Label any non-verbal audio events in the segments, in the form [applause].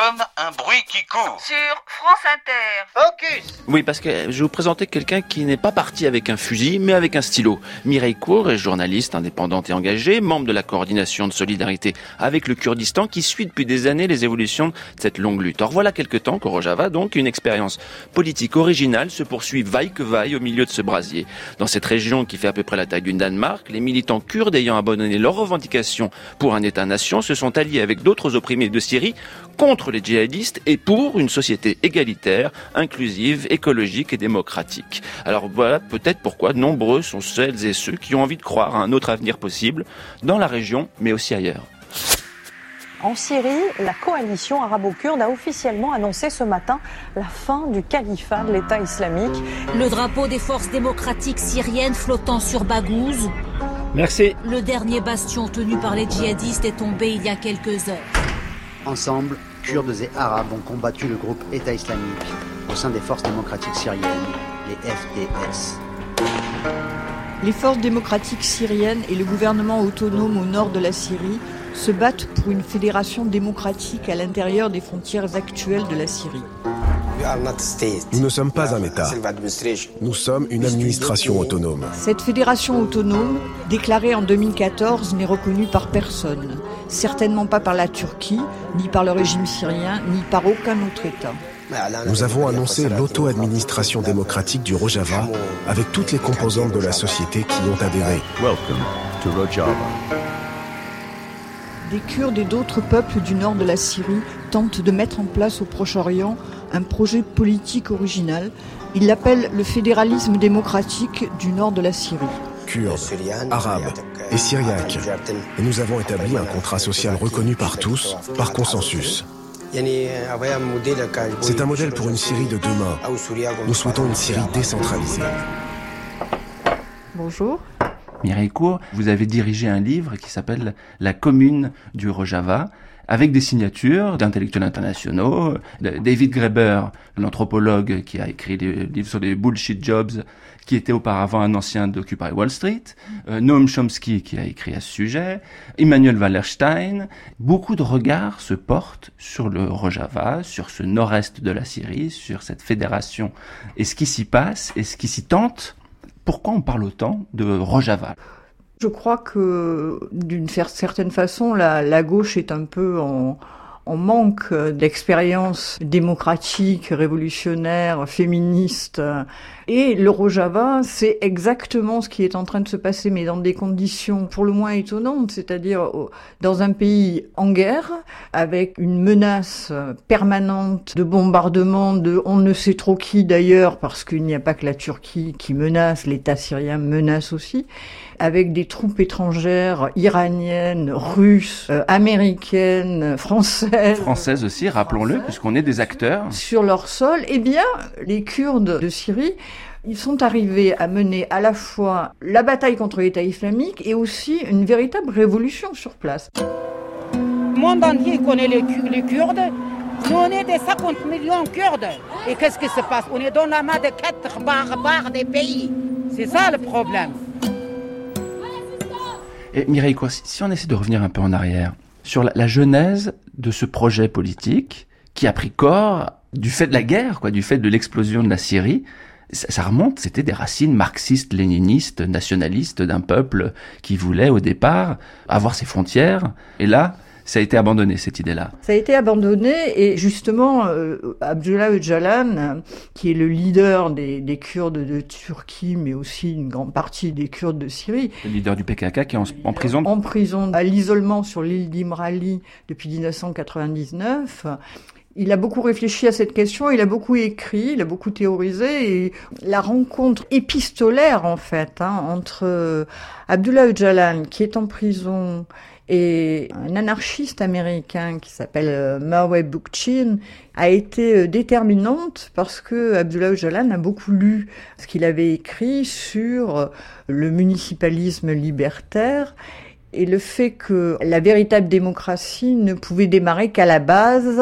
comme un bruit qui court. Sur France Inter. Focus Oui, parce que je vais vous présenter quelqu'un qui n'est pas parti avec un fusil, mais avec un stylo. Mireille Cour est journaliste indépendante et engagée, membre de la coordination de solidarité avec le Kurdistan, qui suit depuis des années les évolutions de cette longue lutte. Or voilà quelque temps qu'au Rojava, donc, une expérience politique originale se poursuit vaille que vaille au milieu de ce brasier. Dans cette région qui fait à peu près la taille du Danemark, les militants kurdes ayant abandonné leurs revendications pour un État-nation se sont alliés avec d'autres opprimés de Syrie contre les djihadistes et pour une société égalitaire, inclusive, écologique et démocratique. Alors voilà peut-être pourquoi nombreux sont celles et ceux qui ont envie de croire à un autre avenir possible dans la région, mais aussi ailleurs. En Syrie, la coalition arabo-kurde a officiellement annoncé ce matin la fin du califat de l'État islamique. Le drapeau des forces démocratiques syriennes flottant sur Baghouz. Merci. Le dernier bastion tenu par les djihadistes est tombé il y a quelques heures. Ensemble, Kurdes et Arabes ont combattu le groupe État islamique au sein des forces démocratiques syriennes, les FDS. Les forces démocratiques syriennes et le gouvernement autonome au nord de la Syrie se battent pour une fédération démocratique à l'intérieur des frontières actuelles de la Syrie. Nous ne sommes pas un État. Nous sommes une administration autonome. Cette fédération autonome, déclarée en 2014, n'est reconnue par personne. Certainement pas par la Turquie, ni par le régime syrien, ni par aucun autre État. Nous avons annoncé l'auto-administration démocratique du Rojava avec toutes les composantes de la société qui y ont adhéré. Welcome to Rojava. Des Kurdes et d'autres peuples du nord de la Syrie tentent de mettre en place au Proche-Orient un projet politique original. Ils l'appellent le fédéralisme démocratique du nord de la Syrie. Kurdes, Arabes et Syriaques. Et nous avons établi un contrat social reconnu par tous, par consensus. C'est un modèle pour une Syrie de demain. Nous souhaitons une Syrie décentralisée. Bonjour. Mireille Cour, vous avez dirigé un livre qui s'appelle La commune du Rojava, avec des signatures d'intellectuels internationaux. David Graeber, l'anthropologue qui a écrit des livres sur les bullshit jobs, qui était auparavant un ancien d'Occupy Wall Street, euh, Noam Chomsky qui a écrit à ce sujet, Emmanuel Wallerstein. Beaucoup de regards se portent sur le Rojava, sur ce nord-est de la Syrie, sur cette fédération et ce qui s'y passe et ce qui s'y tente pourquoi on parle autant de Rojava? Je crois que d'une certaine façon, la, la, gauche est un peu en, en manque d'expérience démocratique, révolutionnaire, féministe. Et le Rojava, c'est exactement ce qui est en train de se passer, mais dans des conditions pour le moins étonnantes, c'est-à-dire dans un pays en guerre, avec une menace permanente de bombardement de on ne sait trop qui d'ailleurs, parce qu'il n'y a pas que la Turquie qui menace, l'État syrien menace aussi, avec des troupes étrangères, iraniennes, russes, euh, américaines, françaises. Françaises aussi, rappelons-le, puisqu'on est des acteurs. Sur leur sol, eh bien, les Kurdes de Syrie ils sont arrivés à mener à la fois la bataille contre l'État islamique et aussi une véritable révolution sur place. Le monde entier connaît les, les Kurdes. Nous, on est des 50 millions de Kurdes. Et qu'est-ce qui se passe? On est dans la main de quatre barbares des pays. C'est ça le problème. Et Mireille, quoi, si on essaie de revenir un peu en arrière sur la, la genèse de ce projet politique qui a pris corps du fait de la guerre, quoi, du fait de l'explosion de la Syrie, ça remonte, c'était des racines marxistes, léninistes, nationalistes d'un peuple qui voulait au départ avoir ses frontières. Et là, ça a été abandonné, cette idée-là. Ça a été abandonné et justement, euh, Abdullah Öcalan, qui est le leader des, des, Kurdes de Turquie, mais aussi une grande partie des Kurdes de Syrie. Le leader du PKK qui est en, en prison En prison, à l'isolement sur l'île d'Imrali depuis 1999. Il a beaucoup réfléchi à cette question, il a beaucoup écrit, il a beaucoup théorisé et la rencontre épistolaire en fait hein, entre Abdullah Öcalan qui est en prison et un anarchiste américain qui s'appelle Murray Bookchin a été déterminante parce que Abdullah Öcalan a beaucoup lu ce qu'il avait écrit sur le municipalisme libertaire et le fait que la véritable démocratie ne pouvait démarrer qu'à la base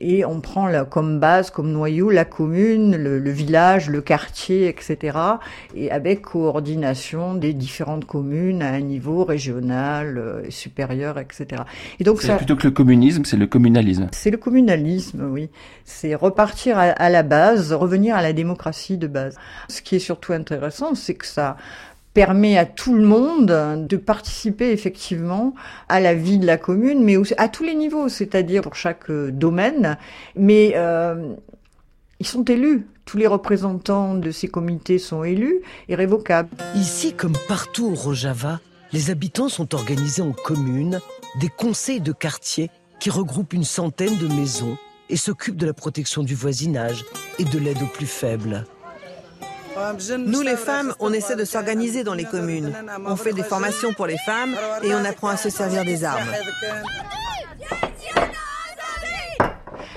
et on prend là, comme base, comme noyau, la commune, le, le, village, le quartier, etc. Et avec coordination des différentes communes à un niveau régional, euh, supérieur, etc. Et donc ça, plutôt que le communisme, c'est le communalisme. C'est le communalisme, oui. C'est repartir à, à la base, revenir à la démocratie de base. Ce qui est surtout intéressant, c'est que ça permet à tout le monde de participer effectivement à la vie de la commune, mais à tous les niveaux, c'est-à-dire pour chaque euh, domaine. Mais euh, ils sont élus. Tous les représentants de ces comités sont élus et révocables. Ici, comme partout au Rojava, les habitants sont organisés en communes, des conseils de quartier qui regroupent une centaine de maisons et s'occupent de la protection du voisinage et de l'aide aux plus faibles. Nous, les femmes, on essaie de s'organiser dans les communes. On fait des formations pour les femmes et on apprend à se servir des armes.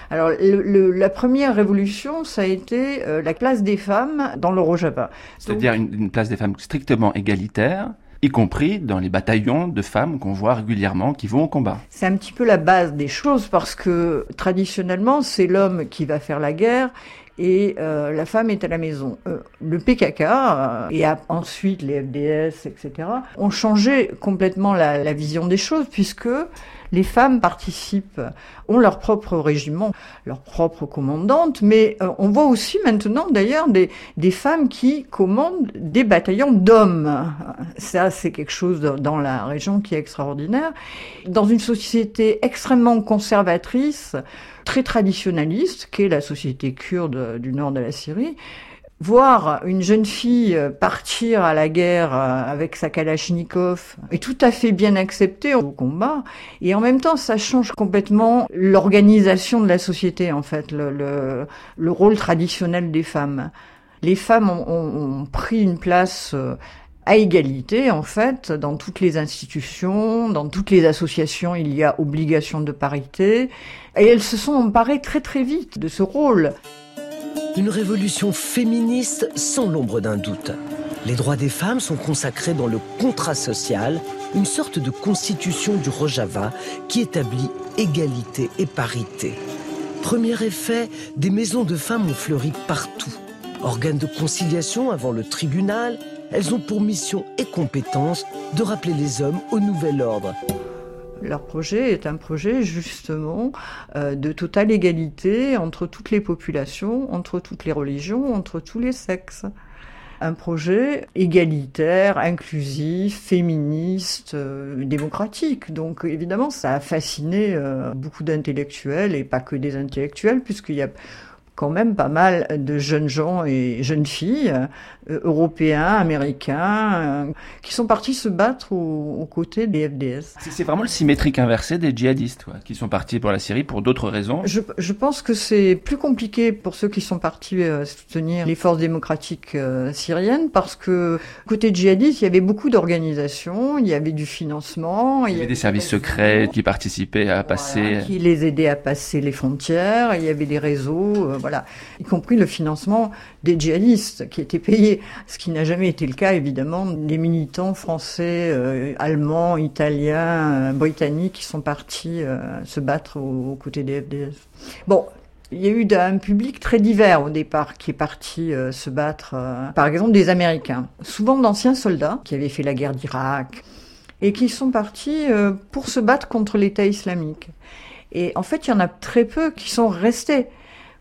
Alors, le, la première révolution, ça a été euh, la place des femmes dans le Rojava. C'est-à-dire une, une place des femmes strictement égalitaire y compris dans les bataillons de femmes qu'on voit régulièrement qui vont au combat. C'est un petit peu la base des choses parce que traditionnellement, c'est l'homme qui va faire la guerre et euh, la femme est à la maison. Euh, le PKK euh, et ensuite les FDS, etc., ont changé complètement la, la, vision des choses puisque les femmes participent, ont leur propre régiment, leur propre commandante, mais euh, on voit aussi maintenant d'ailleurs des, femmes qui commandent des bataillons d'hommes. Ça, c'est quelque chose dans la région qui est extraordinaire. Dans une société extrêmement conservatrice, très traditionnaliste, qu'est la société kurde du nord de la Syrie, voir une jeune fille partir à la guerre euh, avec sa kalachnikov est tout à fait bien accepté au combat. Et en même temps ça change complètement l'organisation de la société en fait le, le, le, rôle traditionnel des femmes. Les femmes ont, ont, ont pris une place euh, à égalité, en fait, dans toutes les institutions, dans toutes les associations, il y a obligation de parité, et elles se sont emparées très très vite de ce rôle. Une révolution féministe sans l'ombre d'un doute. Les droits des femmes sont consacrés dans le contrat social, une sorte de constitution du Rojava qui établit égalité et parité. Premier effet, des maisons de femmes ont fleuri partout. Organes de conciliation avant le tribunal, elles ont pour mission et compétence de rappeler les hommes au nouvel ordre. Leur projet est un projet justement euh, de totale égalité entre toutes les populations, entre toutes les religions, entre tous les sexes. Un projet égalitaire, inclusif, féministe, euh, démocratique. Donc évidemment, ça a fasciné euh, beaucoup d'intellectuels et pas que des intellectuels, puisqu'il y a quand même pas mal de jeunes gens et jeunes filles, euh, européens, américains, euh, qui sont partis se battre aux, aux côtés des FDS. C'est vraiment le symétrique inversé des djihadistes, quoi, qui sont partis pour la Syrie pour d'autres raisons. Je, je, pense que c'est plus compliqué pour ceux qui sont partis euh, soutenir les forces démocratiques syriennes, parce que côté djihadiste, il y avait beaucoup d'organisations, il y avait du financement. Il y, avait des services secrets qui participaient à passer... Voilà, qui les aidaient à passer les frontières, il y avait des réseaux y compris le financement des djihadistes qui étaient payés, ce qui n'a jamais été le cas évidemment des militants français, euh, allemands, italiens, euh, britanniques qui sont partis euh, se battre aux, côtés des FDS. Bon, il y a eu un public très divers au départ qui est parti se battre, par exemple des Américains, souvent d'anciens soldats qui avaient fait la guerre d'Irak et qui sont partis pour se battre contre l'État islamique. Et en fait, il y en a très peu qui sont restés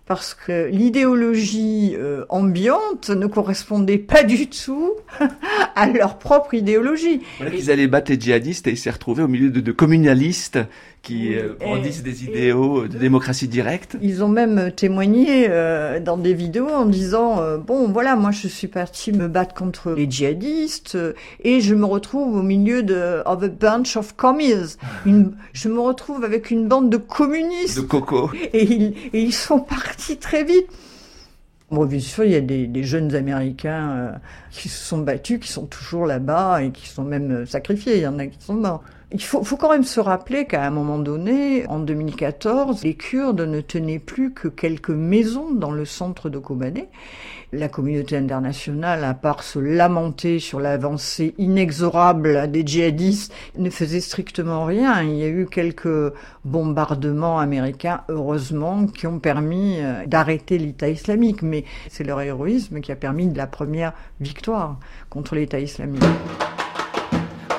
parce que l'idéologie euh, ambiante ne correspondait pas du tout [laughs] à leur propre idéologie. Voilà ils allaient battre les djihadistes et ils s'est retrouvé au milieu de communalistes qui euh, brandissent des idéaux de démocratie directe. Ils ont même témoigné euh, dans des vidéos en disant euh, bon voilà moi je suis parti me battre contre les djihadistes euh, et je me retrouve au milieu de of a bunch of commies. [laughs] Une, je me retrouve avec une bande de communistes. De coco. [laughs] Et ils, et ils sont partis très vite. Bon, bien sûr, il y a des, des jeunes Américains euh, qui se sont battus, qui sont toujours là-bas et qui sont même sacrifiés. Il y en a qui sont morts. Il faut, faut, quand même se rappeler qu'à un moment donné, en 2014, les Kurdes ne tenaient plus que quelques maisons dans le centre de Kobané. La communauté internationale, à part se lamenter sur l'avancée inexorable des djihadistes, ne faisait strictement rien. Il y a eu quelques bombardements américains, heureusement, qui ont permis euh, d'arrêter l'État islamique. Mais c'est leur héroïsme qui a permis de la première victoire contre l'État islamique.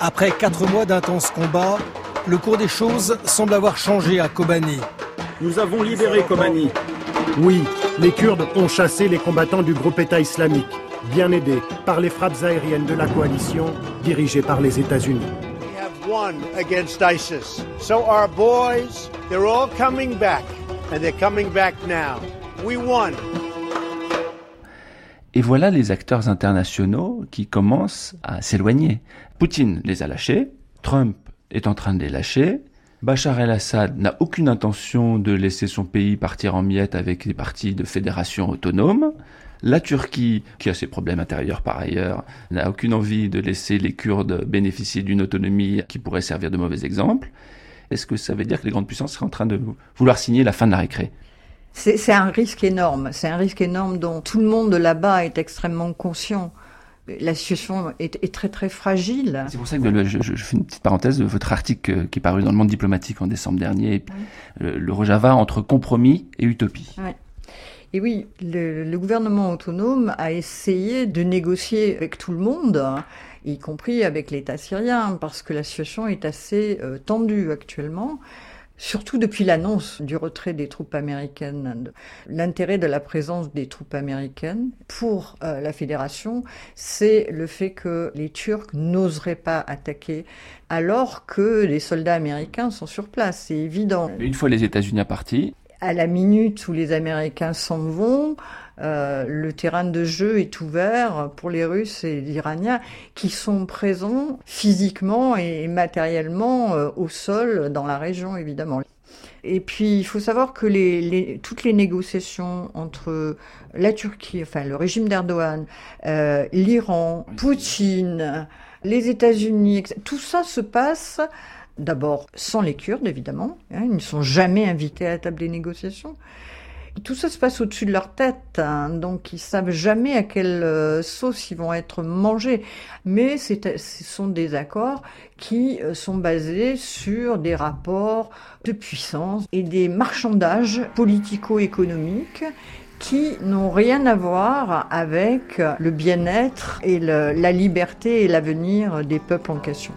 Après quatre mois d'intenses combats, le cours des choses semble avoir changé à Kobani. Nous avons libéré Kobani. Oui, les Kurdes ont chassé les combattants du groupe État islamique, bien aidés par les frappes aériennes de la coalition dirigée par les États-Unis. We have won against ISIS. So Et voilà les acteurs internationaux qui commencent à s'éloigner. Poutine les a lâchés, Trump est en train de les lâcher, Bachar el-Assad n'a aucune intention de laisser son pays partir en miettes avec des partis de fédération autonome. La Turquie, qui a ses problèmes intérieurs par ailleurs, n'a aucune envie de laisser les Kurdes bénéficier d'une autonomie qui pourrait servir de mauvais exemple. Est-ce que ça veut dire que les grandes puissances seraient en train de vouloir signer la fin de la récré? C'est un risque énorme. C'est un risque énorme dont tout le monde là-bas est extrêmement conscient. La situation est, très très fragile. C'est pour ça que je, fais une petite parenthèse votre article qui est paru dans le Monde diplomatique en décembre dernier, le, Rojava entre compromis et utopie. Et oui, le, gouvernement autonome a essayé de négocier avec tout le monde, y compris avec l'État syrien, parce que la situation est assez euh, tendue actuellement surtout depuis l'annonce du retrait des troupes américaines. L'intérêt de la présence des troupes américaines pour euh, la fédération, c'est le fait que les Turcs n'oseraient pas attaquer alors que les soldats américains sont sur place, c'est évident. Une fois les États-Unis partis, à la minute où les Américains s'en vont, euh, le terrain de jeu est ouvert pour les Russes et les Iraniens qui sont présents physiquement et matériellement euh, au sol dans la région, évidemment. Et puis, il faut savoir que les, toutes les négociations entre la Turquie, enfin le régime d'Erdogan, euh, l'Iran, Poutine, les États-Unis, tout ça se passe D'abord, sans les Kurdes, évidemment. Hein, ils ne sont jamais invités à la table des négociations. Tout ça se passe au-dessus de leur tête, hein, donc ils savent jamais à quelle euh, sauce ils vont être mangés. Mais ce sont des accords qui euh, sont basés sur des rapports de puissance et des marchandages politico-économiques qui n'ont rien à voir avec le bien-être et la liberté et l'avenir des peuples en question.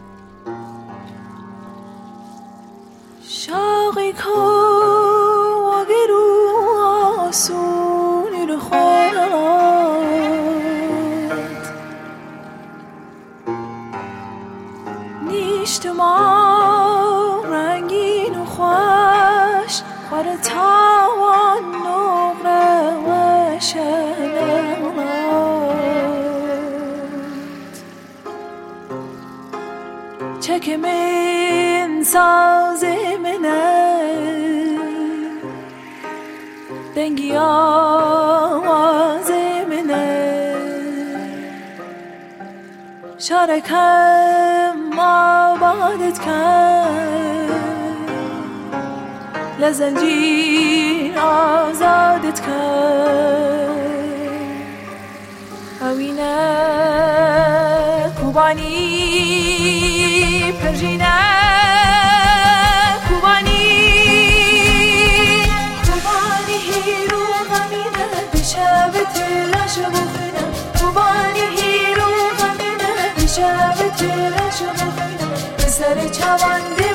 سونی رو خورد نیشت ما رنگین و خوش خوره تاوان نقره و شنمرد چک من سازه دنگی آواز منه. شارکم آبادت کرد. لزنجیر آزادت کرد. اوینه کوبانی پرژینه. سر چوان